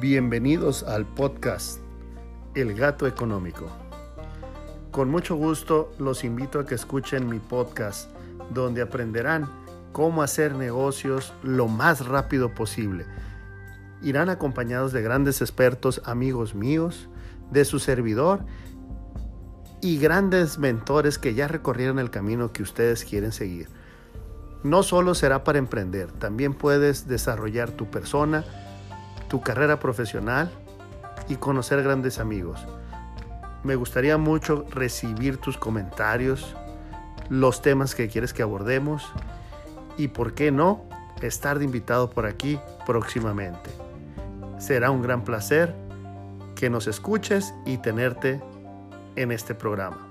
Bienvenidos al podcast El Gato Económico. Con mucho gusto los invito a que escuchen mi podcast donde aprenderán cómo hacer negocios lo más rápido posible. Irán acompañados de grandes expertos, amigos míos, de su servidor y grandes mentores que ya recorrieron el camino que ustedes quieren seguir. No solo será para emprender, también puedes desarrollar tu persona, tu carrera profesional y conocer grandes amigos. Me gustaría mucho recibir tus comentarios, los temas que quieres que abordemos y, por qué no, estar de invitado por aquí próximamente. Será un gran placer que nos escuches y tenerte en este programa.